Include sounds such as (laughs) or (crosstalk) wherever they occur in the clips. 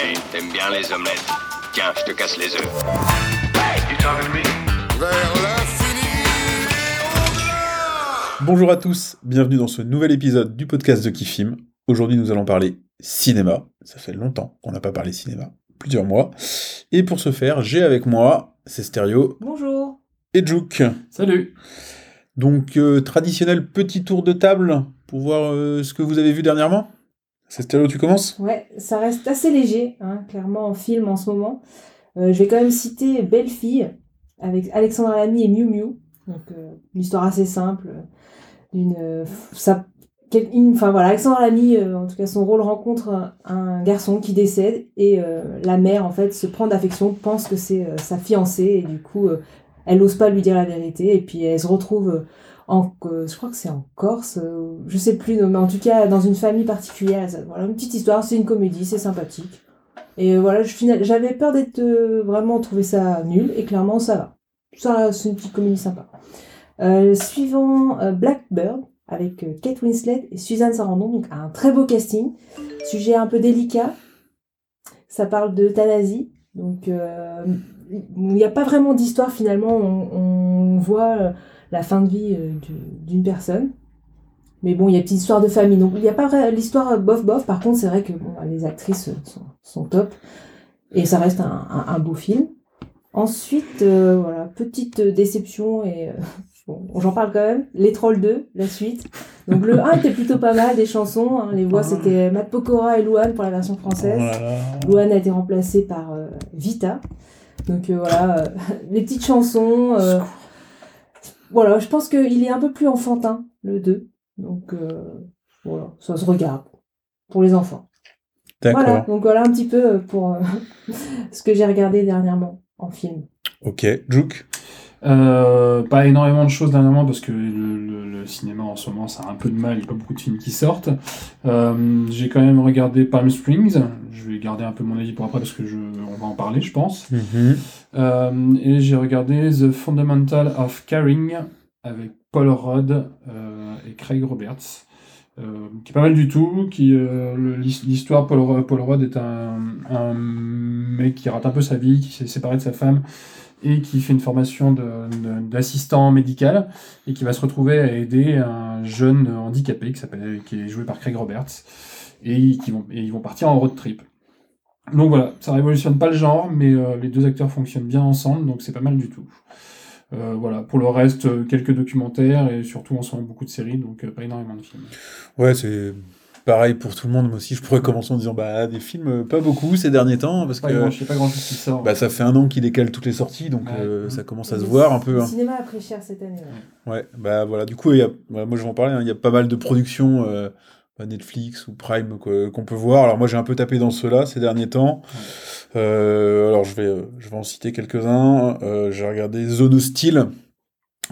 Hey, t'aimes bien les omelettes Tiens, je te casse les œufs. Bonjour à tous, bienvenue dans ce nouvel épisode du podcast de Kifim. Aujourd'hui, nous allons parler cinéma. Ça fait longtemps qu'on n'a pas parlé cinéma, plusieurs mois. Et pour ce faire, j'ai avec moi, c'est Stéréo Bonjour. et Jouk. Salut Donc, euh, traditionnel petit tour de table pour voir euh, ce que vous avez vu dernièrement? C'est Stéréo, tu commences? Ouais, ça reste assez léger, hein, clairement en film en ce moment. Euh, je vais quand même citer Belle Fille avec Alexandre Lamy et Miu Miu. Donc euh, une histoire assez simple. euh, euh, ça, une- voilà, Alexandre Lamy, en tout cas son rôle rencontre un, garçon qui décède et la mère en fait se prend d'affection, pense que c'est sa fiancée et du coup elle n'ose pas lui dire la vérité et puis elle se retrouve euh, je crois que c'est en Corse, euh, je sais plus, mais en tout cas dans une famille particulière. Voilà, une petite histoire, c'est une comédie, c'est sympathique. Et euh, voilà, j'avais peur d'être vraiment trouver ça nul, et clairement ça va. Ça, c'est une petite comédie sympa. Suivant Blackbird avec Kate Winslet et Suzanne Sarandon, donc un très beau casting. Sujet un peu délicat. Ça parle d'euthanasie, donc il n'y a pas vraiment d'histoire finalement. On, voit la fin de vie euh, du- d'une personne. Mais bon, il y a une petite histoire de famille. Donc, il n'y a pas l'histoire euh, bof-bof. Par contre, c'est vrai que bon, les actrices euh, sont, sont top. Et ça reste un, un- un beau film. Ensuite, euh, voilà, petite euh, déception. Et euh, (laughs) bon, j'en parle quand même. Les Trolls 2, la suite. Donc, le 1 était plutôt pas mal, des chansons. hein. les voix, c'était Matt Pokora et Louane pour la version française. Louane a été remplacée par euh, Vita. Donc euh, voilà, euh, (laughs) les petites chansons. Voilà, je pense qu'il est un peu plus enfantin, le 2. Donc euh, voilà, ça se regarde pour les enfants. D'accord. Voilà, donc voilà un petit peu euh, pour euh, (laughs) ce que j'ai regardé dernièrement en film. Ok, Jouk? Euh, Pas énormément de choses dernièrement parce que le, le- le cinéma en ce moment ça a un peu de mal, il n'y a pas beaucoup de films qui sortent. Euh, J'ai quand même regardé Palm Springs, je vais garder un peu mon avis pour après parce que je, on va en parler je pense. Mhm. Euh, et j'ai regardé The Fundamental of Caring avec Paul Rudd euh, et Craig Roberts. euh, qui est pas mal du tout, qui l'histoire Paul, Paul Rudd est un, mec qui rate un peu sa vie, qui s'est séparé de sa femme et qui fait une formation d'assistant médical et qui va se retrouver à aider un jeune handicapé qui qui est joué par Craig Roberts et qui vont et ils vont partir en road trip. Donc voilà, ça révolutionne pas le genre, mais euh, les deux acteurs fonctionnent bien ensemble, donc c'est pas mal du tout. Euh, voilà, pour le reste, euh, quelques documentaires et surtout en ce moment beaucoup de séries, donc euh, pas énormément de films. Ouais, c'est pareil pour tout le monde. Moi aussi, je pourrais commencer en disant bah, des films, pas beaucoup ces derniers temps, parce Pas que grand, je sais pas grand chose qui sort. bah, ça fait un an qu'ils décalent toutes les sorties, donc Ouais. euh, ça commence à se Le- voir un peu. Le hein. cinéma a pris cher cette année. ouais. Ouais, bah voilà, du coup, il y a, moi je vais en parler, hein, il y a pas mal de productions Netflix ou Prime qu'on peut voir. Alors moi j'ai un peu tapé dans ceux-là ces derniers temps. Euh, alors je vais, euh, je vais en citer quelques-uns. Euh, j'ai regardé Zone Hostile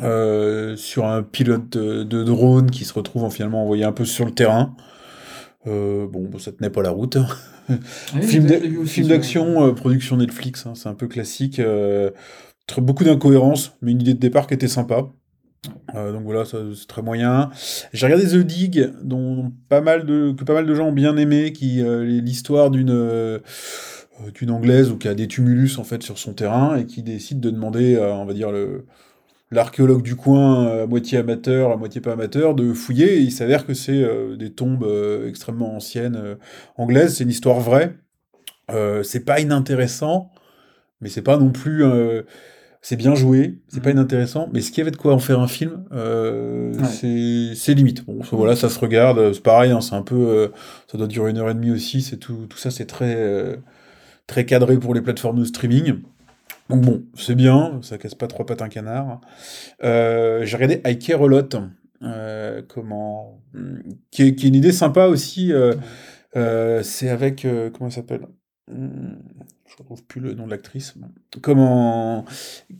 euh, sur un pilote de, de drone qui se retrouve en finalement envoyé un peu sur le terrain. Bon, ça tenait pas la route. Ouais, film d'action, production Netflix, hein, c'est un peu classique. beaucoup d'incohérences, mais une idée de départ qui était sympa. Euh, donc voilà, c'est très moyen. J'ai regardé The Dig, dont pas mal de, que pas mal de gens ont bien aimé, qui euh, l'histoire d'une euh, d'une anglaise ou qui a des tumulus en fait sur son terrain et qui décide de demander, on va dire l'archéologue du coin, à moitié amateur, à moitié pas amateur, de fouiller. Et il s'avère que c'est des tombes extrêmement anciennes anglaises. C'est une histoire vraie. C'est pas inintéressant, mais c'est pas non plus. C'est bien joué, c'est pas Mhm. inintéressant, mais ce qu'il y avait de quoi en faire un film, euh, Ouais. c'est limite. Bon, ça, voilà, ça se regarde, euh, c'est pareil, hein, c'est un peu, euh, ça doit durer une heure et demie aussi. C'est tout, tout ça, c'est très euh, très cadré pour les plateformes de streaming. Donc bon, c'est bien, ça casse pas trois pattes un canard. J'ai regardé I Care a Lot, comment, hmm, qui est, qui est une idée sympa aussi. c'est avec comment ça s'appelle? Je retrouve plus le nom de l'actrice. Comment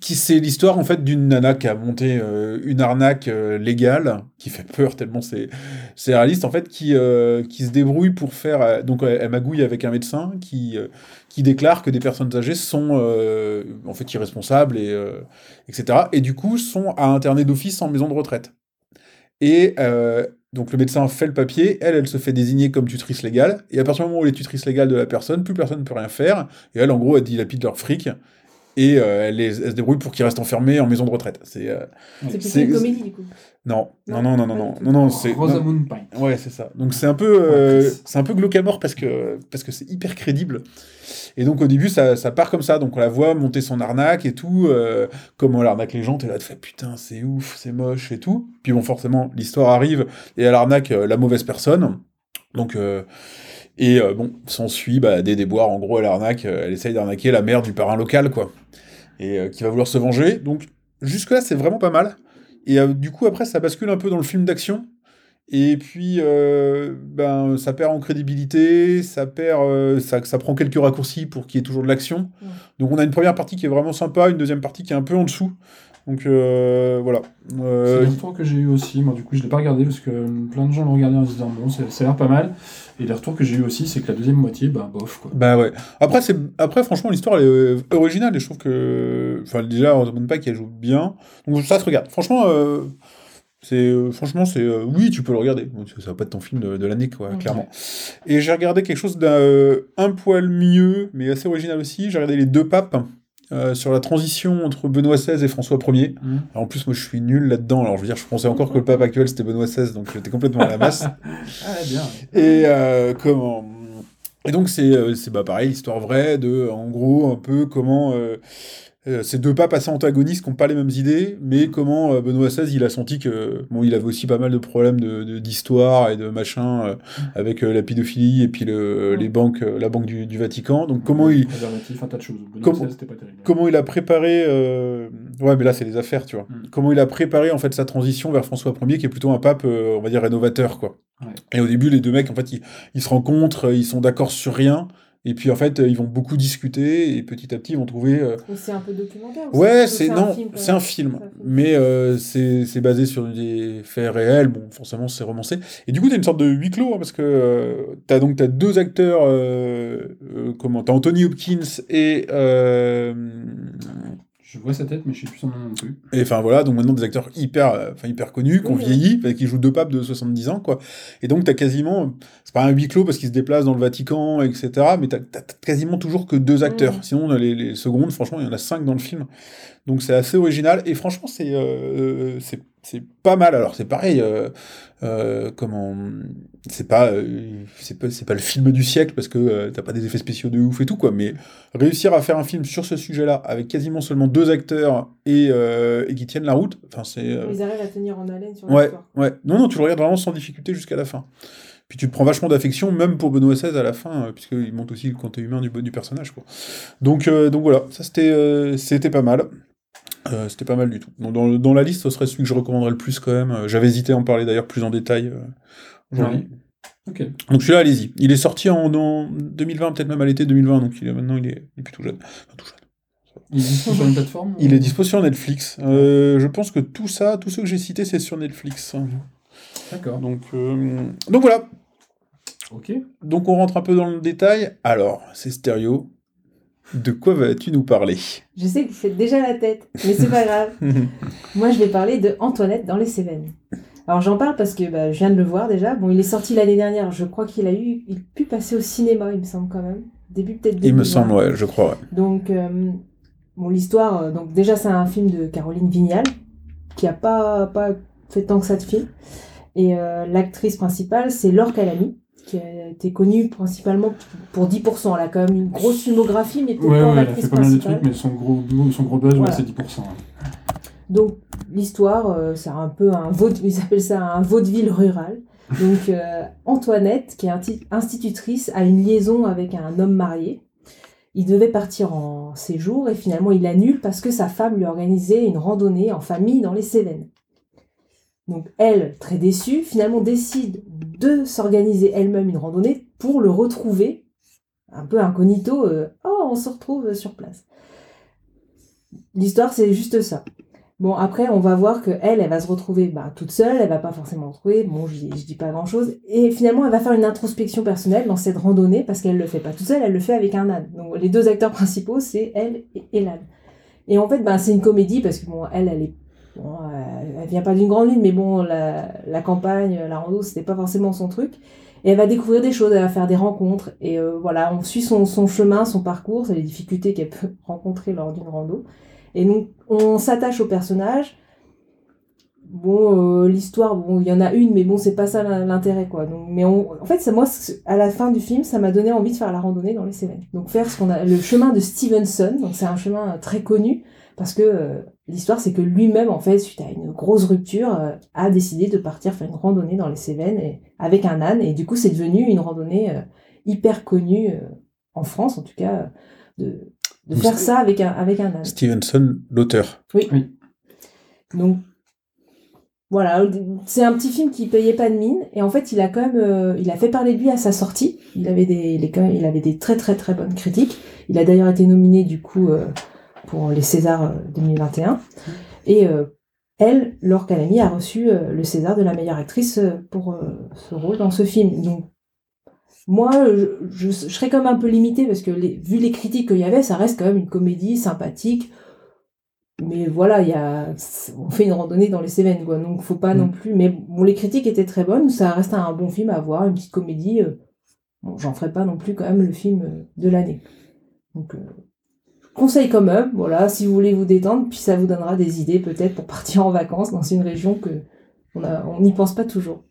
qui c'est l'histoire en fait d'une nana qui a monté euh, une arnaque euh, légale qui fait peur tellement c'est c'est réaliste en fait qui euh, qui se débrouille pour faire donc elle, magouille avec un médecin qui qui déclare que des personnes âgées sont en fait irresponsables et etc et du coup sont à interner d'office en maison de retraite et Donc le médecin fait le papier, elle, elle se fait désigner comme tutrice légale, et à partir du moment où elle est tutrice légale de la personne, plus personne ne peut rien faire, et elle, en gros, elle dilapide leur fric, et euh, elle, les- elle se débrouille pour qu'ils restent enfermés en maison de retraite. C'est euh, une comédie, du coup. Non, non, Non, non, non, non, non, c'est. Rosamund Pike. Ouais, c'est ça. Donc c'est un peu, euh, c'est un peu glauque à mort parce que parce que c'est hyper crédible. Et donc au début ça, ça part comme ça. Donc on la voit monter son arnaque et tout. euh, comment elle arnaque les gens. T'es là, tu fais putain c'est ouf, c'est moche et tout. Puis bon forcément l'histoire arrive et elle arnaque euh, la mauvaise personne. Donc euh, et euh, bon s'ensuit bah, des déboires. En gros elle arnaque, elle essaye d'arnaquer la mère du parrain local quoi. Et qui va vouloir se venger. Donc jusque là c'est vraiment pas mal. Et euh, du coup après ça bascule un peu dans le film d'action. Et puis, euh, ben, ça perd en crédibilité, ça perd, euh, ça, ça prend quelques raccourcis pour qu'il y ait toujours de l'action. Ouais. Donc, on a une première partie qui est vraiment sympa, une deuxième partie qui est un peu en dessous. Donc, euh, voilà. C'est le retour que j'ai eu aussi. Moi, du coup, je l'ai pas regardé parce que plein de gens l'ont regardé en se disant bon, c'est- ça a l'air pas mal. Et les retours que j'ai eu aussi, c'est que la deuxième moitié, bah, bof, quoi. bah ouais. Après, c'est, après franchement, l'histoire, elle est originale et je trouve que. Enfin, déjà, Rosamund Pike, elle joue bien. Donc, ça se regarde. Franchement, euh, c'est, euh, franchement, c'est. euh, oui, tu peux le regarder. Ça va pas être ton film de, de l'année, quoi, clairement. Et j'ai regardé quelque chose d'un un poil mieux, mais assez original aussi. J'ai regardé Les Deux Papes. euh, sur la transition entre Benoît XVI et François Ier. Mhm. Alors, en plus, moi, je suis nul là-dedans. Alors, je veux dire, je pensais encore que le pape actuel, c'était Benoît XVI, donc j'étais complètement à la masse. (laughs) Ah, bien. Et euh, comment Et donc c'est c'est bah pareil, l'histoire vraie de en gros un peu comment euh, euh, ces deux papes assez antagonistes qui n'ont pas les mêmes idées, mais comment euh, Benoît XVI il a senti que bon il avait aussi pas mal de problèmes de de- d'histoire et de machin euh, avec euh, la pédophilie et puis le, les banques la banque du, du Vatican. Donc comment il un tas de choses. Comment- XVI, c'était pas terrible. comment il a préparé ouais mais là c'est les affaires tu vois Mm. comment il a préparé en fait sa transition vers François Ier qui est plutôt un pape on va dire rénovateur quoi Ouais. et au début les deux mecs en fait ils, ils se rencontrent ils sont d'accord sur rien et puis en fait euh, ils vont beaucoup discuter et petit à petit ils vont trouver euh, c'est un peu documentaire ou ouais c'est non c'est un film. Mais euh, c'est c'est basé sur des faits réels. Bon forcément c'est romancé. Et du coup t'as une sorte de huis clos hein, parce que euh, t'as donc t'as deux acteurs euh, euh, comment t'as Anthony Hopkins et euh, Je vois sa tête, mais je sais plus son nom non plus. Et enfin voilà, donc maintenant des acteurs hyper, euh, enfin hyper connus, qui ont Oui, vieilli, qui jouent deux papes de 70 ans, quoi. Et donc t'as quasiment, c'est pas un huis clos parce qu'ils se déplacent dans le Vatican, etc. Mais t'as t'as quasiment toujours que deux acteurs. Mhm. Sinon les, les secondes, franchement, il y en a cinq dans le film. Donc c'est assez original et franchement c'est euh, c'est pas mal. Alors c'est pareil, euh, euh, comment, c'est pas euh, c'est pas c'est pas le film du siècle parce que t'as pas des effets spéciaux de ouf et tout quoi. Mais réussir à faire un film sur ce sujet-là avec quasiment seulement deux acteurs et, et qui tiennent la route, enfin c'est Ils arrivent à tenir en haleine sur ouais ouais non non tu le regardes vraiment sans difficulté jusqu'à la fin. Puis tu te prends vachement d'affection, même pour Benoît XVI à la fin, puisqu'il monte aussi le côté humain du, du personnage. Quoi. Donc, donc voilà, ça c'était c'était pas mal. Euh, c'était pas mal du tout. Donc, dans, dans la liste, ce serait celui que je recommanderais le plus quand même. Euh, J'avais hésité à en parler d'ailleurs plus en détail euh, aujourd'hui. Donc celui-là, allez-y. Il est sorti en, en 2020, peut-être même à l'été 2020, donc il est, maintenant il est, il est plutôt jeune. Enfin, tout jeune. Il est dispo sur une plateforme Il est dispo sur Netflix. Euh, je pense que tout ça, tous ceux que j'ai cités, c'est sur Netflix. D'accord. Donc, euh, donc voilà. Ok. Donc on rentre un peu dans le détail. Alors, c'est stéréo. De quoi vas-tu nous parler? Je sais que vous faites déjà la tête, mais c'est pas grave. (laughs) Moi, je vais parler de Antoinette dans les Cévennes. Alors, j'en parle parce que bah, je viens de le voir déjà. Bon, il est sorti l'année dernière. Je crois qu'il a eu, il a pu passer au cinéma, il me semble quand même. Début peut-être. Il me 2020. semble, ouais, je crois. Ouais. Donc, euh, bon, l'histoire, euh, donc déjà, c'est un film de Caroline Vignal, qui a pas, pas fait tant que ça de film. Et euh, l'actrice principale, c'est Laure Calamy, qui a été connue principalement pour 10%. Elle a quand même une grosse filmographie, mais peut-être Ouais, pas ouais, elle a fait pas mal de trucs, mais son gros, son gros buzz, ouais, Voilà. c'est 10%. hein. Donc, l'histoire, euh, c'est un peu un vaudeville, ils appellent ça un vaudeville rural. Donc, euh, Antoinette, qui est institutrice, a une liaison avec un homme marié. Il devait partir en séjour et finalement il annule parce que sa femme lui a organisé une randonnée en famille dans les Cévennes. Donc elle, très déçue, finalement décide de s'organiser elle-même une randonnée pour le retrouver, un peu incognito, euh, oh on se retrouve sur place. L'histoire c'est juste ça. Bon, après, on va voir que elle, va se retrouver bah, toute seule, elle va pas forcément retrouver, bon, je, je dis pas grand chose, et finalement, elle va faire une introspection personnelle dans cette randonnée, parce qu'elle le fait pas toute seule, elle le fait avec un âne. Donc, les deux acteurs principaux, c'est elle et, et l'âne. Et en fait, bah, c'est une comédie, parce que bon, elle, elle est Bon, euh, elle vient pas d'une grande ville, mais bon, la, la campagne, la rando, c'était pas forcément son truc. Et elle va découvrir des choses, elle va faire des rencontres. Et euh, voilà, on suit son, son chemin, son parcours, les difficultés qu'elle peut (laughs) rencontrer lors d'une rando. Et donc, on s'attache au personnage. Bon, euh, l'histoire, bon, il y en a une, mais bon, c'est pas ça l'in- l'intérêt, quoi. Donc, mais en fait, ça, moi, à la fin du film, ça m'a donné envie de faire la randonnée dans les Cévennes. Donc, faire ce qu'on a, le chemin de Stevenson. Donc, c'est un chemin très connu parce que l'histoire, c'est que lui-même, en fait, suite à une grosse rupture, euh, a décidé de partir faire une randonnée dans les Cévennes et, avec un âne. Et du coup, c'est devenu une randonnée euh, hyper connue euh, en France, en tout cas, de, faire ça avec un, avec un âne. Stevenson, l'auteur. Donc voilà, c'est un petit film qui payait pas de mine et en fait il a quand même, euh, il a fait parler de lui à sa sortie. Il avait des, il est quand même- il avait des très très très bonnes critiques. Il a d'ailleurs été nominé du coup euh, pour les Césars euh, 2021 et euh, elle, Laure Calamy, a reçu euh, le César de la meilleure actrice euh, pour euh, ce rôle dans ce film. Donc moi, je, je, je serais quand même un peu limitée parce que les, vu les critiques qu'il y avait, ça reste quand même une comédie sympathique. Mais voilà, il y a, on fait une randonnée dans les Cévennes, quoi. Donc faut pas Mm. non plus. Mais bon, les critiques étaient très bonnes. Ça reste un bon film à voir, une petite comédie. euh, Bon, j'en ferai pas non plus quand même le film euh, de l'année. Donc euh, je conseille quand même. Voilà, si vous voulez vous détendre, puis ça vous donnera des idées peut-être pour partir en vacances dans une région que on a- on n'y pense pas toujours.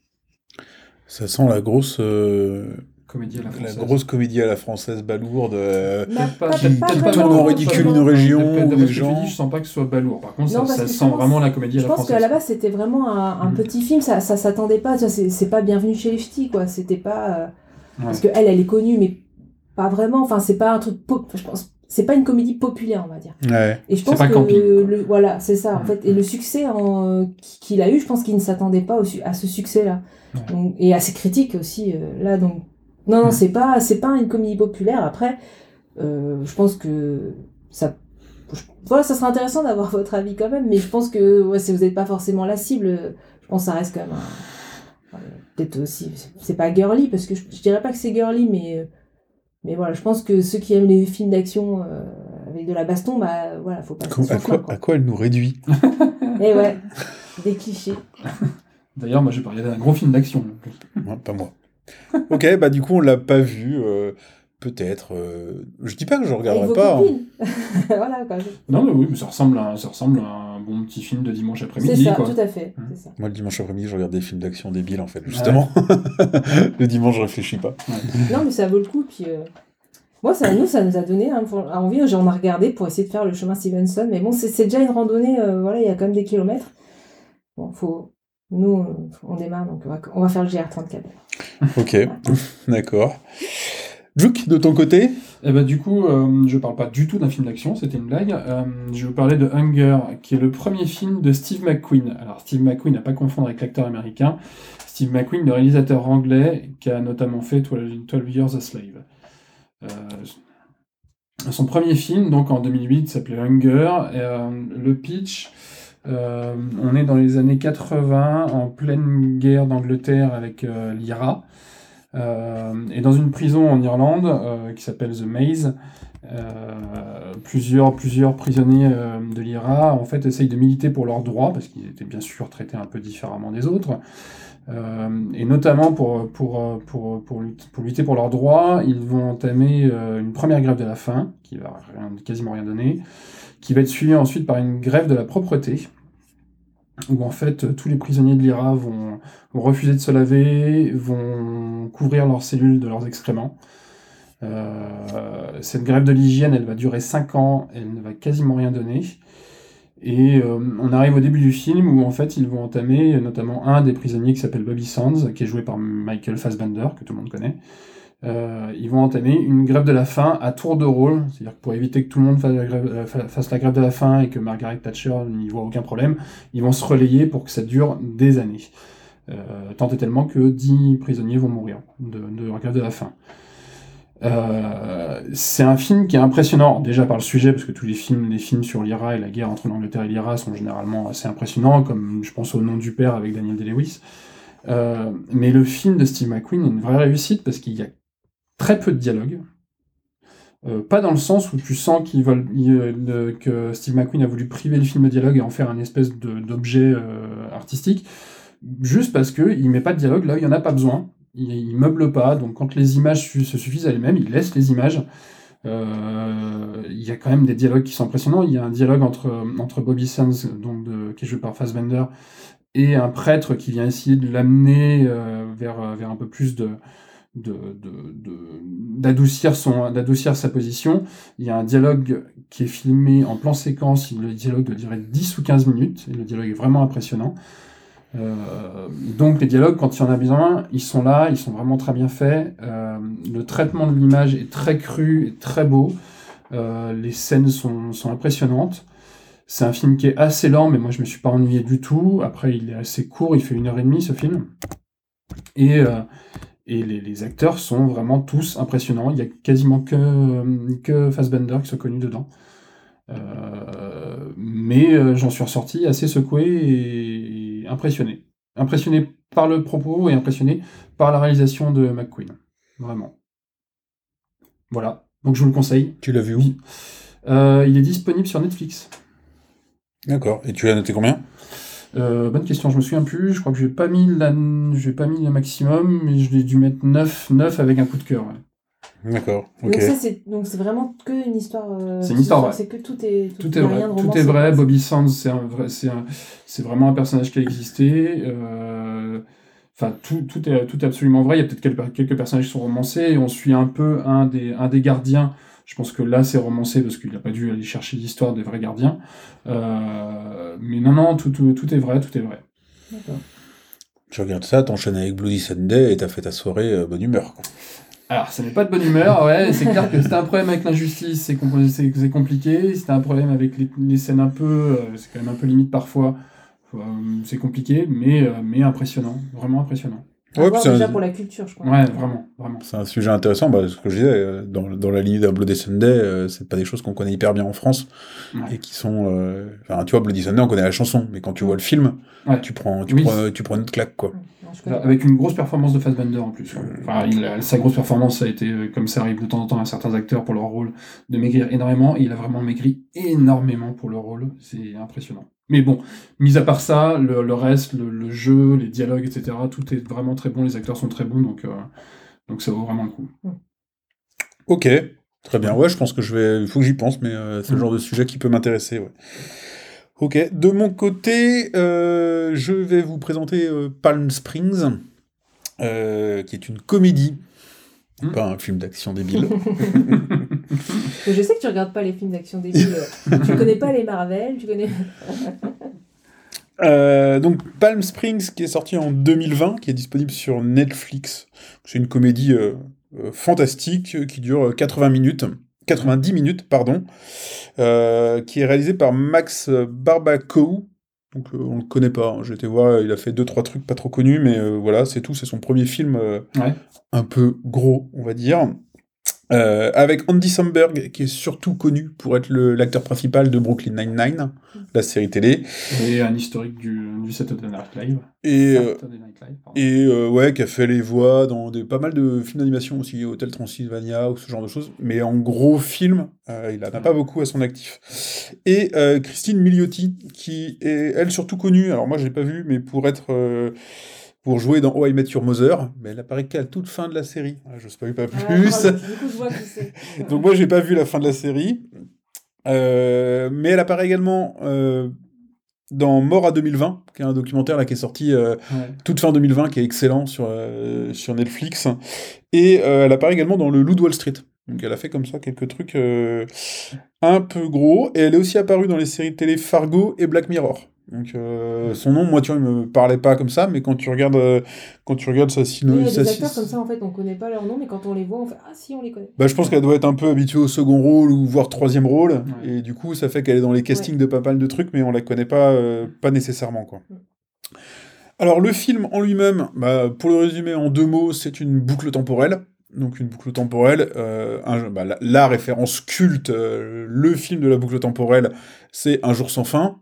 Ça sent la grosse, euh, Comédie à la la française. grosse comédie à la française balourde. euh, Peut-être pas, pas pas vraiment. tourne en ridicule une région des gens. dis, je sens pas que ce soit balourd. Par contre, Non, ça, sent je pense- vraiment la comédie à Je la pense française. qu'à la base c'était vraiment un, un Mhm. petit film, ça, ça s'attendait pas, c'est pas bienvenu chez les ch'tis quoi, c'était pas euh, Ouais. parce que elle elle est connue mais pas vraiment, enfin c'est pas un truc pop, je pense c'est pas une comédie populaire on va dire. Ouais. Et je pense pas que camping, le, voilà, c'est ça en fait et le succès en- qu'il a eu, je pense qu'il ne s'attendait pas au à ce succès là. Ouais. et à ses critiques aussi euh, là donc non non, c'est pas c'est pas une comédie populaire après euh, je pense que ça je- voilà, ça serait intéressant d'avoir (laughs) votre avis quand même, mais je pense que ouais, si vous n'êtes pas forcément la cible, je pense que ça reste quand même un- euh, peut-être aussi, c'est- c'est pas girly, parce que je, je dirais pas que c'est girly, mais, euh, mais voilà, je pense que ceux qui aiment les films d'action euh, avec de la baston, bah voilà, faut pas À quoi, à quoi- à quoi elle nous réduit? (laughs) Et ouais, des clichés. (laughs) D'ailleurs, moi, j'ai parlé d'un gros film d'action. Non, Pas moi. ok, bah du coup on l'a pas vu. euh, Peut-être. euh, Je dis pas que je Avec regarderai vos pas. hein. copines. (laughs) voilà, quoi. Non, mais oui, mais ça ressemble à, ça ressemble à un bon petit film de dimanche C'est après-midi. ça, quoi. tout à fait. C'est ça. Moi le dimanche après-midi je regarde des films d'action débiles en fait. Justement. (laughs) le dimanche je réfléchis pas. Non, mais ça vaut le coup. Puis, euh, moi, ça, nous, ça nous a donné hein, pour- envie. On a regardé pour essayer de faire le chemin Stevenson. Mais bon, c'est c'est déjà une randonnée. euh, voilà, il y a quand même des kilomètres. Bon, faut. Nous, on démarre, donc on va, on va faire le GR34. Ok, d'accord. Jouk, de ton côté Et bah, du coup, euh, je parle pas du tout d'un film d'action, c'était une blague. Euh, je vais vous parler de Hunger, qui est le premier film de Steve McQueen. Alors, Steve McQueen, à pas confondre avec l'acteur américain. Steve McQueen, le réalisateur anglais, qui a notamment fait 12 12 Years a Slave. Euh, son premier film, donc en 2008, s'appelait Hunger. Le pitch, on est dans les années 80, en pleine guerre d'Angleterre avec l'IRA. Euh, et dans une prison en Irlande euh, qui s'appelle The Maze, euh, plusieurs, plusieurs prisonniers de l'IRA en fait essayent de militer pour leurs droits parce qu'ils étaient bien sûr traités un peu différemment des autres. Et notamment pour, pour, pour, pour, lutter, pour leurs droits, ils vont entamer une première grève de la faim, qui va quasiment rien donner, qui va être suivie ensuite par une grève de la propreté, où en fait tous les prisonniers de l'IRA vont, refuser de se laver, vont couvrir leurs cellules de leurs excréments. Euh, cette grève de l'hygiène, elle va durer 5 ans, elle ne va quasiment rien donner. Et euh, on arrive au début du film où en fait ils vont entamer notamment un des prisonniers qui s'appelle Bobby Sands, qui est joué par Michael Fassbender, que tout le monde connaît. Euh, ils vont entamer une grève de la faim à tour de rôle, c'est-à-dire pour éviter que tout le monde fasse la, grève, euh, fasse la grève de la faim et que Margaret Thatcher n'y voit aucun problème, ils vont se relayer pour que ça dure des années. Euh, tant et tellement que 10 prisonniers vont mourir de, de la grève de la faim. C'est un film qui est impressionnant, déjà par le sujet, parce que tous les films, les films sur l'IRA et la guerre entre l'Angleterre et l'IRA sont généralement assez impressionnants, comme je pense au Nom du Père avec Daniel Day-Lewis. Mais le film de Steve McQueen est une vraie réussite parce qu'il y a très peu de dialogue. Euh, pas dans le sens où tu sens qu'ils veulent, euh, que Steve McQueen a voulu priver le film de dialogue et en faire un espèce d'objet euh, artistique, juste parce que il met pas de dialogue là il y en a pas besoin. Il, il meuble pas, donc quand les images se suffisent à elles-mêmes, il laisse les images. Il y a quand même des dialogues qui sont impressionnants. Il y a un dialogue entre, Bobby Sands, qui est joué par Fassbender, et un prêtre qui vient essayer de l'amener vers un peu plus de de- de- d'adoucir son d'adoucir sa position. Il y a un dialogue qui est filmé en plan séquence. Le dialogue doit durer 10 ou 15 minutes. Et le dialogue est vraiment impressionnant. Euh, donc les dialogues quand il y en a besoin ils sont là. Ils sont vraiment très bien faits. Euh, le traitement de l'image est très cru et très beau. Euh, les scènes sont, sont impressionnantes. C'est un film qui est assez lent mais moi je me suis pas ennuyé du tout. Après il est assez court. Il fait une heure et demie ce film. Et et les, les acteurs sont vraiment tous impressionnants. Il y a quasiment que, que Fassbender qui soit connu dedans. Euh, mais euh, j'en suis ressorti assez secoué et, et impressionné. Impressionné par le propos et impressionné par la réalisation de McQueen. Vraiment. Voilà. Donc je vous le conseille. Tu l'as vu où? Euh, il est disponible sur Netflix. D'accord. Et tu l'as noté combien? Euh, bonne question, je me souviens plus. Je crois que je n'ai pas, mis la... j'ai pas mis le maximum, mais je l'ai dû mettre 9, 9 avec un coup de cœur. ouais. D'accord. Ok. Donc ça, c'est donc c'est vraiment que une histoire. euh, C'est une histoire vraie. C'est que tout est Tout est vrai, tout est vrai. Bobby Sands, c'est un vrai, c'est un- c'est vraiment un personnage qui a existé. euh, Enfin, tout, tout est, tout est absolument vrai. Il y a peut-être quelques, quelques personnages qui sont romancés et on suit un peu un des, un des gardiens. Je pense que là, c'est romancé parce qu'il n'a pas dû aller chercher l'histoire des vrais gardiens. Euh, mais non, non, tout, tout, tout est vrai, tout est vrai. Tu regardes ça, t'enchaînes avec Bloody Sunday et t'as fait ta soirée euh, bonne humeur. quoi. Alors, ça n'est pas de bonne humeur, ouais, c'est clair que c'était un problème avec l'injustice, c'est compl- c'est c'est compliqué, c'était un problème avec les, les scènes un peu, euh, c'est quand même un peu limite parfois, c'est compliqué, mais, euh, mais impressionnant, vraiment impressionnant. Ouais, voir puis c'est déjà un- pour la culture, je crois. Ouais, vraiment, vraiment. C'est un sujet intéressant, bah, ce que je disais, euh, dans, dans la ligne d'un Bloody Sunday, euh, c'est pas des choses qu'on connaît hyper bien en France Ouais. et qui sont. euh, Enfin, tu vois, Bloody Sunday, on connaît la chanson, mais quand tu vois le film, Ouais. tu prends, tu Oui. prends, tu prends une claque, quoi. Non. Avec une grosse performance de Fassbender en plus. Enfin, il a- sa grosse performance, a été, euh, comme ça arrive de temps en temps à certains acteurs pour leur rôle, de maigrir énormément, et il a vraiment maigri énormément pour le rôle, c'est impressionnant. Mais bon, mis à part ça, le, le reste, le, le jeu, les dialogues, etc., tout est vraiment très bon, les acteurs sont très bons, donc, euh, donc ça vaut vraiment le coup. Ok, très bien. Ouais, je pense que je vais. Il faut que j'y pense, mais euh, c'est le Mm. genre de sujet qui peut m'intéresser. Ouais. Ok, de mon côté, euh, je vais vous présenter euh, Palm Springs, euh, qui est une comédie, Mm. pas un film d'action débile. (laughs) Je sais que tu regardes pas les films d'action débiles. tu connais pas les Marvel, tu connais. Euh, donc Palm Springs, qui est sorti en 2020, qui est disponible sur Netflix. C'est une comédie euh, euh, fantastique qui dure 80 minutes, 90 minutes, pardon, euh, qui est réalisée par Max Barbacoa. Donc euh, on le connaît pas. hein. J'ai été voir, il a fait deux trois trucs pas trop connus, mais euh, voilà, c'est tout. C'est son premier film euh, Ouais. un peu gros, on va dire. Euh, avec Andy Samberg, qui est surtout connu pour être l'acteur principal de Brooklyn Nine-Nine, la série télé. Et un historique du, du Saturday Night Live. Et, euh, Night Live. Et euh, ouais, qui a fait les voix dans des, pas mal de films d'animation aussi, Hotel Transylvania ou ce genre de choses. Mais en gros film, euh, il en a pas beaucoup à son actif. Et Christine Milioti, qui est elle surtout connue, alors moi je l'ai pas vue, mais pour être pour jouer dans Oh I Met Your Mother, mais elle apparaît qu'à la toute fin de la série. Ah, Je spoil pas Ah, plus. qui c'est. (laughs) Donc moi j'ai pas vu la fin de la série. Euh, mais elle apparaît également euh, dans Mort à 2020, qui est un documentaire là qui est sorti euh, Ouais. toute fin 2020, qui est excellent sur, sur Netflix. Et elle apparaît également dans Le Loup de Wall Street. Donc elle a fait comme ça quelques trucs un peu gros. Et elle est aussi apparue dans les séries de télé Fargo et Black Mirror. Donc euh, son nom, moi tu vois, il me parlait pas comme ça, mais quand tu regardes, euh, quand tu regardes sa Il y sino, a des acteurs comme ça, en fait, on connaît pas leur nom, mais quand on les voit, on fait Ah si, on les connaît. bah, je pense qu'elle doit être un peu habituée au second rôle ou voire troisième rôle, Ouais. et du coup ça fait qu'elle est dans les castings de pas mal de trucs, mais on la connaît pas, euh, pas nécessairement quoi. Mm. Alors le film en lui-même, bah, pour le résumer en deux mots, c'est une boucle temporelle. Donc une boucle temporelle, euh, un- bah, la, la référence culte, euh, le film de la boucle temporelle, c'est Un jour sans fin.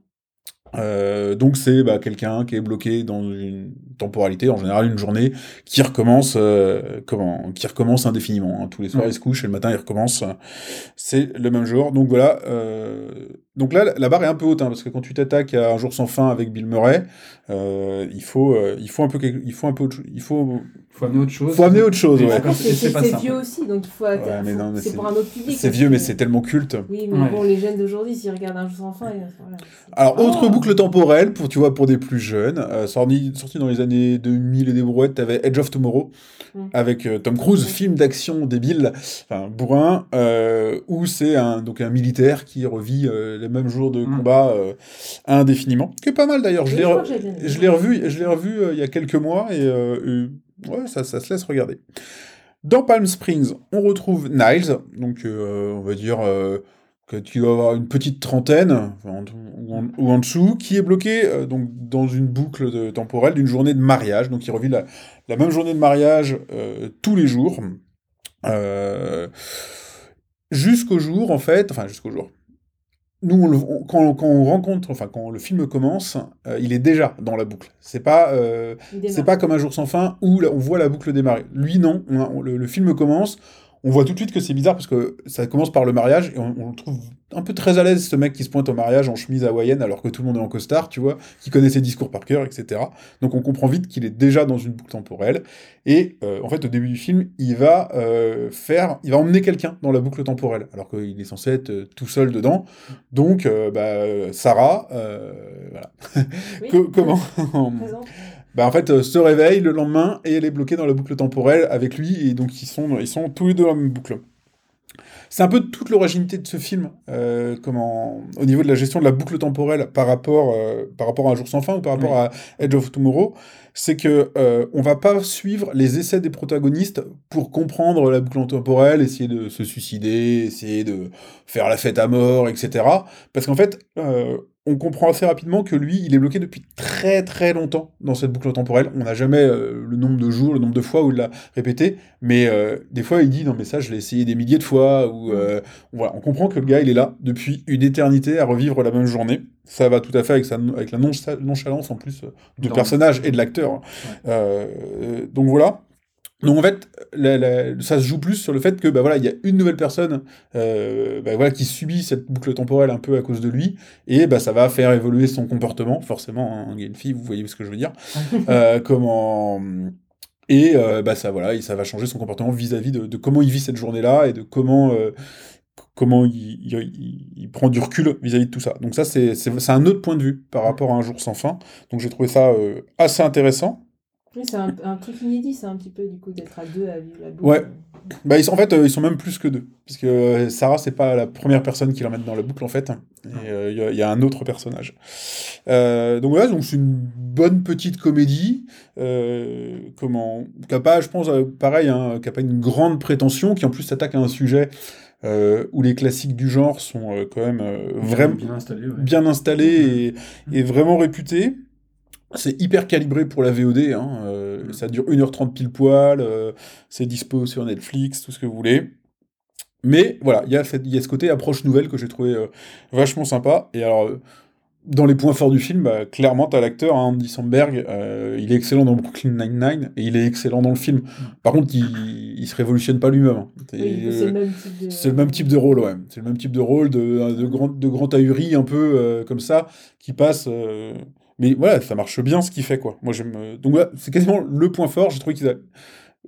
Euh, donc c'est bah, quelqu'un qui est bloqué dans une temporalité, en général une journée, qui recommence, euh, comment, qui recommence indéfiniment. hein. Tous les soirs Ouais. il se couche et le matin il recommence. C'est le même jour. Donc voilà. euh, donc là la barre est un peu haute hein, parce que quand tu t'attaques à un jour sans fin avec Bill Murray, euh, il faut, euh, il faut un peu, quelque- il faut un peu, autre- il faut, faut amener autre chose. faut amener autre chose. Ouais. c'est vieux aussi, donc il faut. Ouais, mais faut- non, mais c'est pour un autre public. C'est parce vieux, mais c'est tellement culte. Oui, mais Ouais. bon, les jeunes d'aujourd'hui, s'ils regardent un jour sans fin, voilà. Alors, autre Oh boucle temporelle, pour, tu vois, pour des plus jeunes, euh, sorti, sorti dans les années 2000 et des brouettes, t'avais Edge of Tomorrow, Mm. avec euh, Tom Cruise, Mm. film d'action débile, enfin, bourrin, euh, où c'est un, donc un militaire qui revit euh, les mêmes jours de Mm. combat euh, indéfiniment, qui est pas mal d'ailleurs, je l'ai re- revu, je l'ai revu euh, il y a quelques mois, et euh, euh, ouais, ça, ça se laisse regarder. Dans Palm Springs, on retrouve Niles, donc on va dire tu dois avoir une petite trentaine, ou, en, ou en dessous, qui est bloqué euh, donc, dans une boucle de- temporelle d'une journée de mariage. Donc il revit la, la même journée de mariage euh, tous les jours. Euh, jusqu'au jour, en fait, enfin jusqu'au jour. Nous, on le- on- quand, quand on rencontre, enfin quand le film commence, euh, il est déjà dans la boucle. C'est pas, euh, c'est pas comme un jour sans fin où là, on voit la boucle démarrer. Lui, non. On a- on- le, le film commence. On voit tout de suite que c'est bizarre parce que ça commence par le mariage et on, on le trouve un peu très à l'aise, ce mec qui se pointe au mariage en chemise hawaïenne alors que tout le monde est en costard, tu vois, qui connaît ses discours par cœur, etc. Donc on comprend vite qu'il est déjà dans une boucle temporelle. Et euh, en fait, au début du film, il va euh, faire, il va emmener quelqu'un dans la boucle temporelle alors qu'il est censé être euh, tout seul dedans. Donc, euh, bah, Sarah, euh, voilà. Oui. (laughs) Comment. Bah en fait, euh, se réveille le lendemain et elle est bloquée dans la boucle temporelle avec lui et donc ils sont, ils sont tous les deux dans la même boucle. C'est un peu toute l'originalité de ce film, euh, comment, au niveau de la gestion de la boucle temporelle par rapport, euh, par rapport à Un jour sans fin ou par rapport Oui. à Edge of Tomorrow, c'est que euh, on va pas suivre les essais des protagonistes pour comprendre la boucle temporelle, essayer de se suicider, essayer de faire la fête à mort, etc. Parce qu'en fait, on comprend assez rapidement que lui, il est bloqué depuis très très longtemps dans cette boucle temporelle. On n'a jamais euh, le nombre de jours, le nombre de fois où il l'a répété, mais euh, des fois il dit non mais ça je l'ai essayé des milliers de fois. Ou euh, voilà, on comprend que le gars il est là depuis une éternité à revivre la même journée. Ça va tout à fait avec, sa, avec la noncha- nonchalance en plus euh, du personnage et de l'acteur. Euh, euh, donc voilà. Donc en fait, la- la- ça se joue plus sur le fait que bah voilà, il y a une nouvelle personne euh, bah voilà, qui subit cette boucle temporelle un peu à cause de lui, et bah ça va faire évoluer son comportement, forcément, hein, il y a une fille, vous voyez ce que je veux dire. (laughs) Euh, comment et euh, bah ça voilà, et ça va changer son comportement vis-à-vis de, de comment il vit cette journée-là et de comment comment il, il- il- il prend du recul vis-à-vis de tout ça. Donc ça c'est un autre point de vue par rapport à un jour sans fin. Donc j'ai trouvé ça assez intéressant. Oui, c'est un, un truc inédit, c'est un petit peu, du coup, d'être à deux à vivre la boucle. Ouais. Bah, ils sont, en fait, euh, ils sont même plus que deux. Parce que euh, Sarah, c'est pas la première personne qui l'emmène dans la boucle, en fait. Et euh, il y a- il y, a un autre personnage. Euh, donc voilà, donc c'est une bonne petite comédie. Euh, comment? Qui a pas, je pense, euh, pareil, hein, qui a pas une grande prétention, qui en plus s'attaque à un sujet euh, où les classiques du genre sont euh, quand même euh, vraiment bien installé. ouais. bien installé et, et vraiment réputé. C'est hyper calibré pour la VOD, hein, euh, Mm. ça dure 1h30 pile poil, euh, c'est dispo sur Netflix, tout ce que vous voulez. Mais voilà, il y, y a ce côté approche nouvelle que j'ai trouvé euh, vachement sympa. Et alors, dans les points forts du film, bah, clairement, t'as l'acteur, hein, Andy Samberg, il est excellent dans Brooklyn Nine-Nine, et il est excellent dans le film. Par contre, il, il se révolutionne pas lui-même. hein. C'est- Oui, c'est le même type de... c'est le même type de rôle, ouais. C'est le même type de rôle de, de grand, de grand ahuri un peu comme ça qui passe. Mais voilà, ça marche bien ce qu'il fait, quoi. Moi, j'aime. euh, Donc, voilà, c'est quasiment le point fort. J'ai trouvé qu'il a.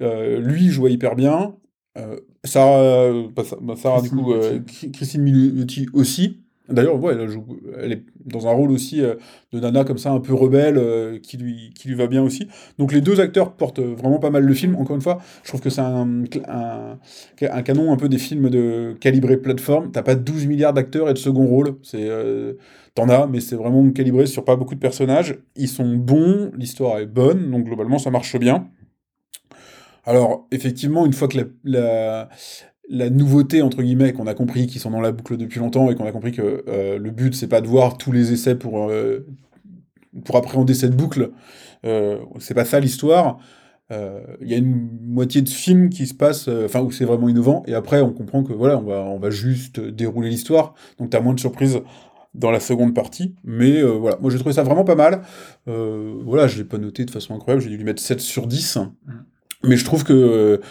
euh, lui, il jouait hyper bien. Euh, Sarah, pas Sa- bah, Sarah, du coup, euh, Christine Milioti aussi. D'ailleurs, ouais, elle, joue- elle est dans un rôle aussi euh, de nana comme ça, un peu rebelle, euh, qui, lui, qui lui va bien aussi. Donc les deux acteurs portent vraiment pas mal le film. Encore une fois, je trouve que c'est un, un, canon un peu des films de calibré plateforme. T'as pas 12 milliards d'acteurs et de second rôle. Euh, t'en as, mais c'est vraiment calibré sur pas beaucoup de personnages. Ils sont bons, l'histoire est bonne, donc globalement ça marche bien. Alors, effectivement, une fois que la, la nouveauté, entre guillemets, qu'on a compris qu'ils sont dans la boucle depuis longtemps et qu'on a compris que euh, le but, c'est pas de voir tous les essais pour, euh, pour appréhender cette boucle, euh, c'est pas ça l'histoire. Il y a une moitié de film qui se passe, enfin, où c'est vraiment innovant, et après, on comprend que voilà, on va, on va juste dérouler l'histoire, donc t'as moins de surprises dans la seconde partie. Mais euh, voilà, moi j'ai trouvé ça vraiment pas mal. Euh, voilà, je l'ai pas noté de façon incroyable, j'ai dû lui mettre 7 sur 10. Mais je trouve que.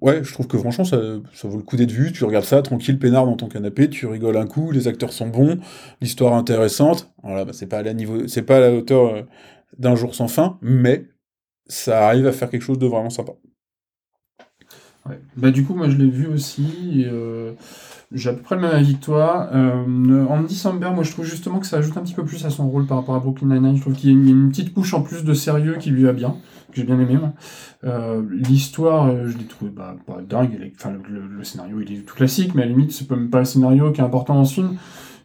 Ouais, je trouve que franchement, ça, vaut le coup d'être vu. Tu regardes ça, tranquille, peinard dans ton canapé, tu rigoles un coup, les acteurs sont bons, l'histoire intéressante. Voilà, bah, c'est pas à la niveau, c'est pas à la hauteur euh, d'un jour sans fin, mais ça arrive à faire quelque chose de vraiment sympa. Ouais. Bah, du coup, moi, je l'ai vu aussi. euh, j'ai à peu près le même avis que toi. Euh, Andy Samberg, moi, je trouve justement que ça ajoute un petit peu plus à son rôle par rapport à Brooklyn Nine-Nine. Je trouve qu'il y a une, une petite couche en plus de sérieux qui lui va bien, que j'ai bien aimé. moi. Euh, L'histoire, euh, je l'ai trouvé bah, pas dingue. elle est- Enfin, le, scénario, il est tout classique, mais à la limite, c'est même pas le scénario qui est important dans ce film.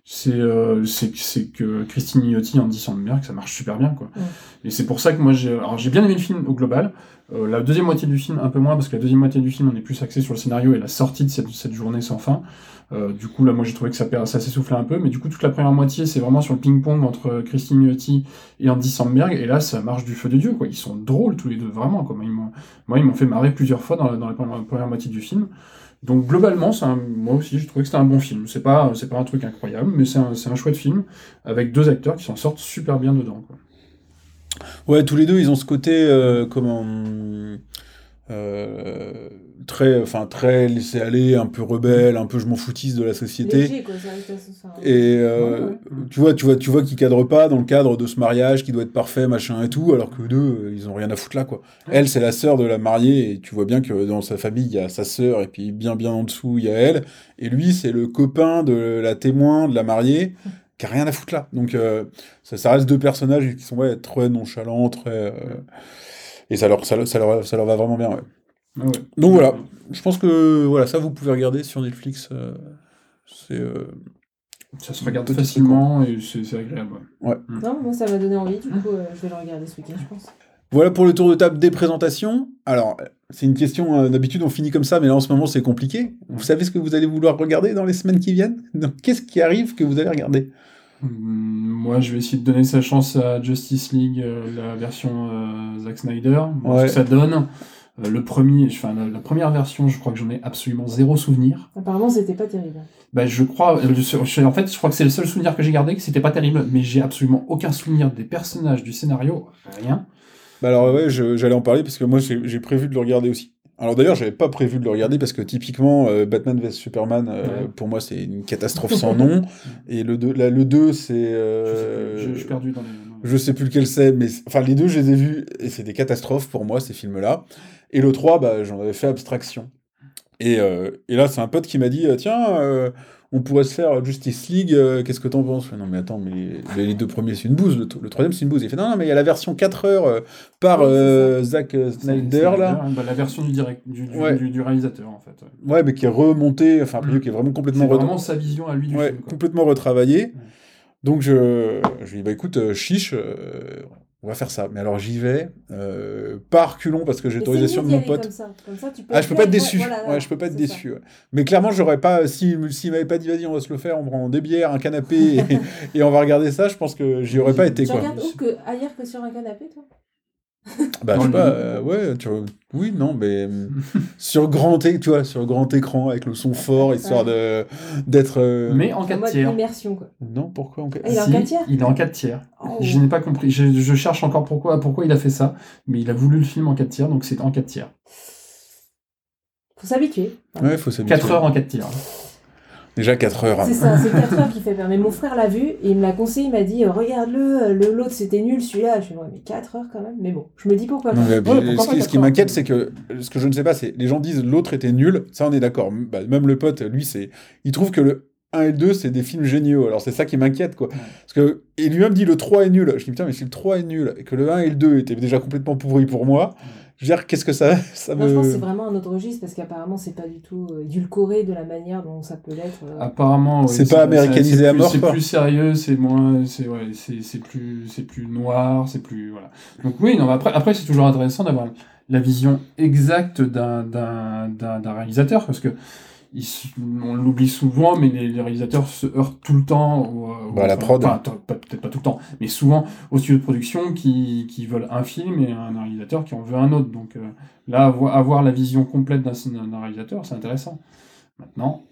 C'est euh, c'est que- Christine Milioti, Andy Samberg, ça marche super bien, quoi. Ouais. Et c'est pour ça que moi, j'ai alors j'ai bien aimé le film au global. Euh, la deuxième moitié du film, un peu moins, parce que la deuxième moitié du film, on est plus axé sur le scénario et la sortie de cette, cette journée sans fin. Euh, du coup, là, moi, j'ai trouvé que ça, ça s'essoufflait un peu, mais du coup, toute la première moitié, c'est vraiment sur le ping-pong entre Christine Milioti et Andy Samberg, et là, ça marche du feu de Dieu, quoi. Ils sont drôles tous les deux, vraiment, quoi. Ils moi, ils m'ont fait marrer plusieurs fois dans la, dans la première, moitié du film. Donc, globalement, un- moi aussi, j'ai trouvé que c'était un bon film. C'est pas, c'est pas un truc incroyable, mais c'est un, un chouette film, avec deux acteurs qui s'en sortent super bien dedans, quoi. Ouais, tous les deux, ils ont ce côté, euh, comment, euh, très, enfin, très laissé aller, un peu rebelle, un peu je m'en foutisse de la société. Léger, quoi, ça reste assez ça. Et euh, Ouais, ouais. tu vois, tu vois, tu vois qu'ils cadrent pas dans le cadre de ce mariage qui doit être parfait, machin et tout, alors que eux deux, ils ont rien à foutre là, quoi. Elle, c'est la sœur de la mariée, et tu vois bien que dans sa famille, il y a sa sœur, et puis bien, bien en dessous, il y a elle. Et lui, c'est le copain de la témoin de la mariée, qui a rien à foutre là. Donc, euh, ça, ça reste deux personnages qui sont ouais, très nonchalants, très. euh, et ça leur, ça, leur- ça, leur, ça leur va vraiment bien, ouais. Ah ouais. Donc voilà, je pense que voilà, ça vous pouvez regarder sur Netflix. euh, c'est. euh, Ça se regarde facilement et c'est agréable. ouais. Non, moi ça m'a donné envie, du coup euh, je vais le regarder ce week-end, je pense. Voilà pour le tour de table des présentations. Alors, c'est une question, euh, d'habitude on finit comme ça, mais là en ce moment c'est compliqué. Vous savez ce que vous allez vouloir regarder dans les semaines qui viennent? Donc, Qu'est-ce qui arrive que vous allez regarder? Hum, Moi, je vais essayer de donner sa chance à Justice League, euh, la version euh, Zack Snyder, Ouais. ce que ça donne. Euh, le premier, enfin, la, la première version, je crois que j'en ai absolument zéro souvenir. Apparemment c'était pas terrible. Bah, je crois, je- je- en fait, je crois que c'est le seul souvenir que j'ai gardé, que c'était pas terrible, mais j'ai absolument aucun souvenir des personnages, du scénario, rien. Bah alors ouais, je- j'allais en parler parce que moi j'ai prévu de le regarder aussi. Alors d'ailleurs, j'avais pas prévu de le regarder parce que typiquement euh, Batman vs Superman, euh, Ouais. pour moi c'est une catastrophe sans nom. (laughs) Et le 2, là, le 2 c'est... Je, euh, je- je suis perdu dans les. Je sais plus lequel c'est, mais enfin les deux, je les ai vus et c'est des catastrophes pour moi ces films-là. Et le 3, bah, j'en avais fait abstraction. Et, et là, c'est un pote qui m'a dit tiens, on pourrait se faire Justice League. euh, Qu'est-ce que t'en penses? Non mais attends, mais les, les deux premiers c'est une bouse, le, le troisième c'est une bouse. Il fait non non mais il y a la version 4 heures euh, par c'est euh, Zack euh, Snyder là. bah, la version du, direct, du, du, Ouais. du- du réalisateur, en fait. ouais. Ouais, mais qui est remontée, enfin Mm. qui est vraiment C'est complètement re- vraiment sa vision à lui du ouais, film. quoi. complètement retravaillé. Donc je, je lui dis bah écoute chiche, on va faire ça. Mais alors j'y vais euh, pas reculons parce que j'ai l'autorisation de mon pote. Comme ça. Comme ça, tu peux Ah, je peux pas être déçu. voilà, ouais, je peux pas être déçu. ouais. Mais clairement, j'aurais pas. Si s'il m'avait pas dit, vas-y, on va se le faire, on prend des bières, un canapé (laughs) et, et on va regarder ça, je pense que j'y aurais pas été Tu quoi. regardes où que ailleurs que sur un canapé, toi? Bah, je sais le pas. euh, ouais, tu vois, oui, non, mais euh, (laughs) sur grand, é- tu vois, sur grand écran avec le son fort, histoire de d'être. euh, Mais en En 4 mode tiers. immersion, quoi. non, pourquoi on... Ah, il est en Si, quatre tiers Il est en 4 tiers. Oh. Je n'ai pas compris. Je, je cherche encore pourquoi, pourquoi il a fait ça. Mais il a voulu le film en 4 tiers, donc c'est en 4 tiers. Faut s'habituer. Ouais, faut s'habituer. 4 heures en 4 tiers. Déjà 4 heures. hein. C'est ça, c'est 4 heures qui fait peur. Mais mon frère l'a vu et il me l'a conseillé, il m'a dit regarde-le, euh, le l'autre c'était nul celui-là. Je suis ouais, mais 4 heures quand même. Mais bon, je me dis pourquoi Non, pas. mais puis, Ouais, pourquoi ce pas qui, ce qui quatre m'inquiète, c'est que ce que je ne sais pas, c'est les gens disent l'autre était nul. Ça, on est d'accord. Bah, même le pote, lui, c'est, il trouve que le 1 et le 2, c'est des films géniaux. Alors c'est ça qui m'inquiète, quoi. Ouais. Parce que il lui-même dit le 3 est nul. Je dis putain, mais si le 3 est nul et que le 1 et le 2 étaient déjà complètement pourris pour moi, je veux dire, qu'est-ce que ça, (laughs) ça Moi, je pense que c'est me. vraiment un autre registre parce qu'apparemment c'est pas du tout euh, édulcoré de la manière dont ça peut l'être. euh. Apparemment, C'est pas américanisé c'est à plus- mort, C'est plus sérieux, c'est moins, c'est ouais, c'est c'est plus, c'est plus noir, c'est plus voilà. Donc oui, non, après, après c'est toujours intéressant d'avoir la vision exacte d'un d'un d'un d'un réalisateur parce que ils on l'oublie souvent, mais les, les réalisateurs se heurtent tout le temps au, au- Bah, à la prod. peut-être pas tout le temps, mais souvent au studio de production qui, qui veulent un film et un réalisateur qui en veut un autre. Donc euh, là, avoir, avoir la vision complète d'un réalisateur, c'est intéressant. Maintenant,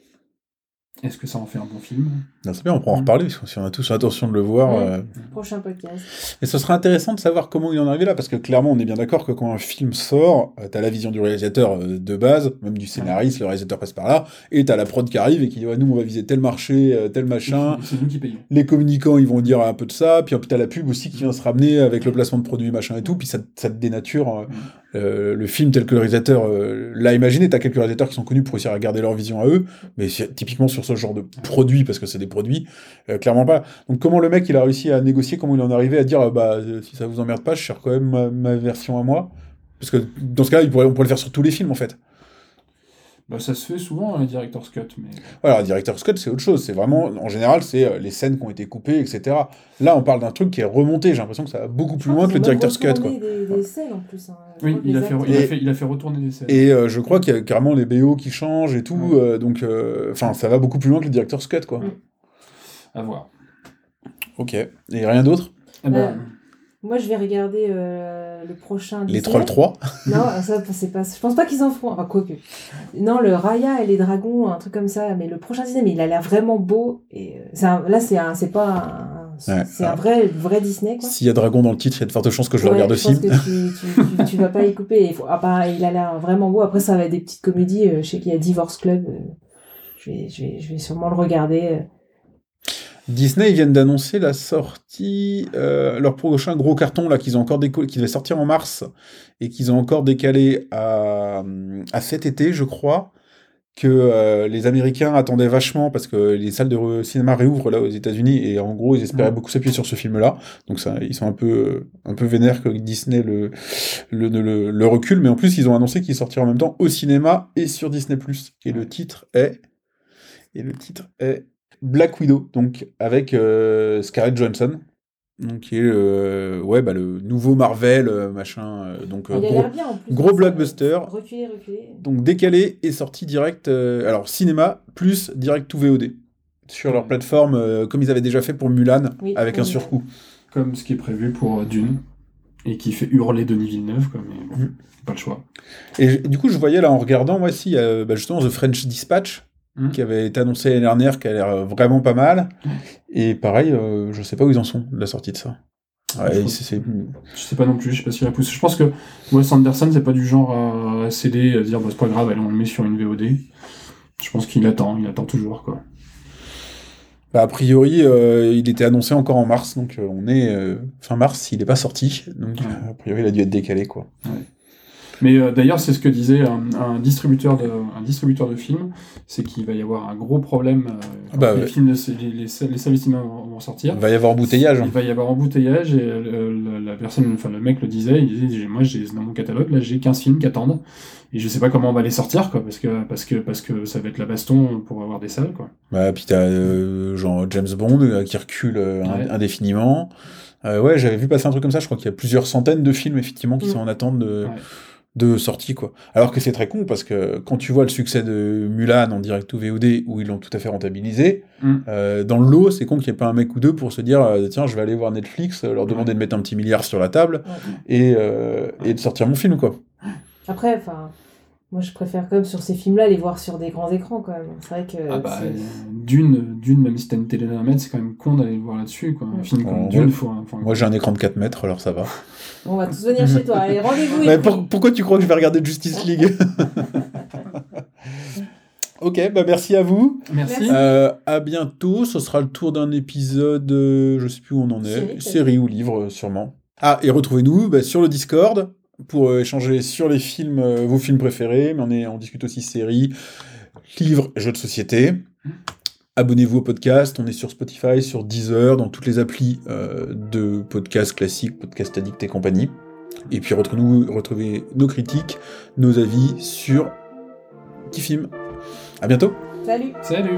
Est-ce que ça en fait un bon film? Non, c'est bien, on pourra en reparler, parce que si on a tous l'intention de le voir. Ouais. euh, Prochain podcast. Et ce serait intéressant de savoir comment il en est arrivé là, parce que clairement, on est bien d'accord que quand un film sort, euh, t'as la vision du réalisateur euh, de base, même du scénariste, le réalisateur passe par là, et t'as la prod qui arrive et qui dit ouais, nous on va viser tel marché, tel machin. C'est nous qui payons. Les communicants ils vont dire un peu de ça, puis t'as la pub aussi qui vient se ramener avec le placement de produits machin et tout, puis ça, ça te dénature euh, euh, le film tel que le réalisateur euh, l'a imaginé. T'as quelques réalisateurs qui sont connus pour réussir à garder leur vision à eux, mais typiquement sur ce genre de produit, parce que c'est des produits, euh, clairement pas. Donc comment le mec il a réussi à négocier, comment il en est arrivé à dire bah si ça vous emmerde pas, je cherche quand même ma, version à moi? Parce que dans ce pourrait, on pourrait le faire sur tous les films en fait. Bah, ça se fait souvent, un director's cut, mais Voilà, un directeur Scott, c'est autre chose. C'est vraiment, en général, c'est euh, les scènes qui ont été coupées, etc. Là, on parle d'un truc qui est remonté. J'ai l'impression que ça va beaucoup plus loin que le director's cut, quoi. Des, des scènes en plus. hein. Oui, il a, fait, il, a fait, il a fait retourner des scènes. Et euh, je crois qu'il y a carrément les BO qui changent et tout. Ouais. euh, donc, euh, enfin, ça va beaucoup plus loin que le director's cut, quoi. À voir. Ok. Et rien d'autre? Eh ben, Moi, je vais regarder euh, le prochain. Les. Trolls 3 Non, ça, c'est pas. Je pense pas qu'ils en feront. Enfin, quoique. Non, le Raya et les dragons, un truc comme ça. Mais le prochain Disney, mais il a l'air vraiment beau. Et euh, un- là, c'est un, c'est pas un, Ouais. c'est un vrai, vrai Disney quoi. S'il y a Dragon dans le titre, il y a de fortes chances que je le regarde je aussi. pense que tu, tu, tu, tu vas pas y couper. Il, faut, ah, bah, il a l'air vraiment beau. Après, ça va être des petites comédies. euh, je sais qu'il y a Divorce Club. euh, je, vais, je, vais, je vais sûrement le regarder. Disney, ils viennent d'annoncer la sortie, euh, leur prochain gros carton là qu'ils ont encore déco- qui devait sortir en mars et qu'ils ont encore décalé à, à cet été, je crois, que euh, les Américains attendaient vachement parce que les salles de cinéma réouvrent là aux États-Unis et en gros ils espéraient beaucoup s'appuyer sur ce film-là. Donc ça, ils sont un peu un peu vénères que Disney le le, le, le recule, mais en plus ils ont annoncé qu'il sortirait en même temps au cinéma et sur Disney+. Et le titre est et le titre est Black Widow, donc avec euh, Scarlett Johansson, donc qui est euh, ouais bah, le nouveau Marvel euh, machin, euh, donc euh, il a gros, l'air bien en plus. gros Ça, blockbuster. Reculer, reculer. donc décalé et sorti direct, euh, alors cinéma plus direct to VOD sur leur plateforme euh, comme ils avaient déjà fait pour Mulan Oui, avec un surcoût. Comme ce qui est prévu pour euh, Dune, et qui fait hurler Denis Villeneuve, quoi, mais bon, Mhm. pas le choix. Et du coup je voyais là en regardant moi si euh, bah, justement The French Dispatch Mhm. qui avait été annoncé l'année dernière qui a l'air euh, vraiment pas mal et pareil euh, je sais pas où ils en sont de la sortie de ça. Ouais, Je c'est- Je sais pas non plus, je sais pas s'il a poussé. Je pense que Wes Anderson, c'est pas du genre à, céder, à dire bah, c'est pas grave, allez, on le met sur une VOD. Je pense qu'il attend, il attend toujours, quoi. Bah, a priori, euh, il était annoncé encore en mars, donc euh, on est fin mars, il n'est pas sorti, donc Ouais. a priori il a dû être décalé quoi. Mais euh, d'ailleurs, c'est ce que disait un, un distributeur de, un distributeur de films, c'est qu'il va y avoir un gros problème euh, quand bah les ouais. films, de- les, les, cinéma vont, vont sortir. Il va y avoir embouteillage. hein. Il va y avoir embouteillage et euh, le- la personne, enfin le mec le disait, il disait moi j'ai dans mon catalogue là j'ai 15 films qui attendent et je sais pas comment on va les sortir quoi parce que parce que parce que ça va être la baston pour avoir des salles quoi. Bah, puis t'as genre James Bond qui recule Ouais. indéfiniment. Ouais, j'avais vu passer un truc comme ça, je crois qu'il y a plusieurs centaines de films effectivement qui Mm. sont en attente de, Ouais. De sortie quoi. Alors que c'est très con parce que quand tu vois le succès de Mulan en direct ou VOD où ils l'ont tout à fait rentabilisé, Mm. euh, dans le lot, c'est con qu'il n'y ait pas un mec ou deux pour se dire euh, tiens, je vais aller voir Netflix, euh, leur demander de mettre un petit milliard sur la table Ouais. et, euh, et de sortir mon film quoi. Après, enfin, moi je préfère quand même sur ces films-là les voir sur des grands écrans quand même. C'est vrai que. Ah bah, Dune, Dune, même si t'as une télé d'un mètre, c'est quand même con d'aller le voir là-dessus. Quoi. Un Mm. film comme Ouais. Dune, faut. un- faut un- Moi j'ai un écran de 4 mètres, alors ça va. (laughs) On va tous venir chez toi. Allez, rendez-vous. Mais et pour- puis- pourquoi tu crois que je vais regarder Justice League (laughs) Ok, bah merci à vous. Merci. Euh, à bientôt. Ce sera le tour d'un épisode, euh, je sais plus où on en est, Série, ou livre, euh, sûrement. Ah, et retrouvez-nous bah, sur le Discord pour euh, échanger sur les films, euh, vos films préférés, mais on, est, on discute aussi séries, livres, jeux de société. Abonnez-vous au podcast, on est sur Spotify, sur Deezer, dans toutes les applis euh, de podcasts classiques, podcast addict et compagnie. Et puis retrouvez-nous, retrouvez nos critiques, nos avis sur Petit Film. À bientôt Salut. Salut.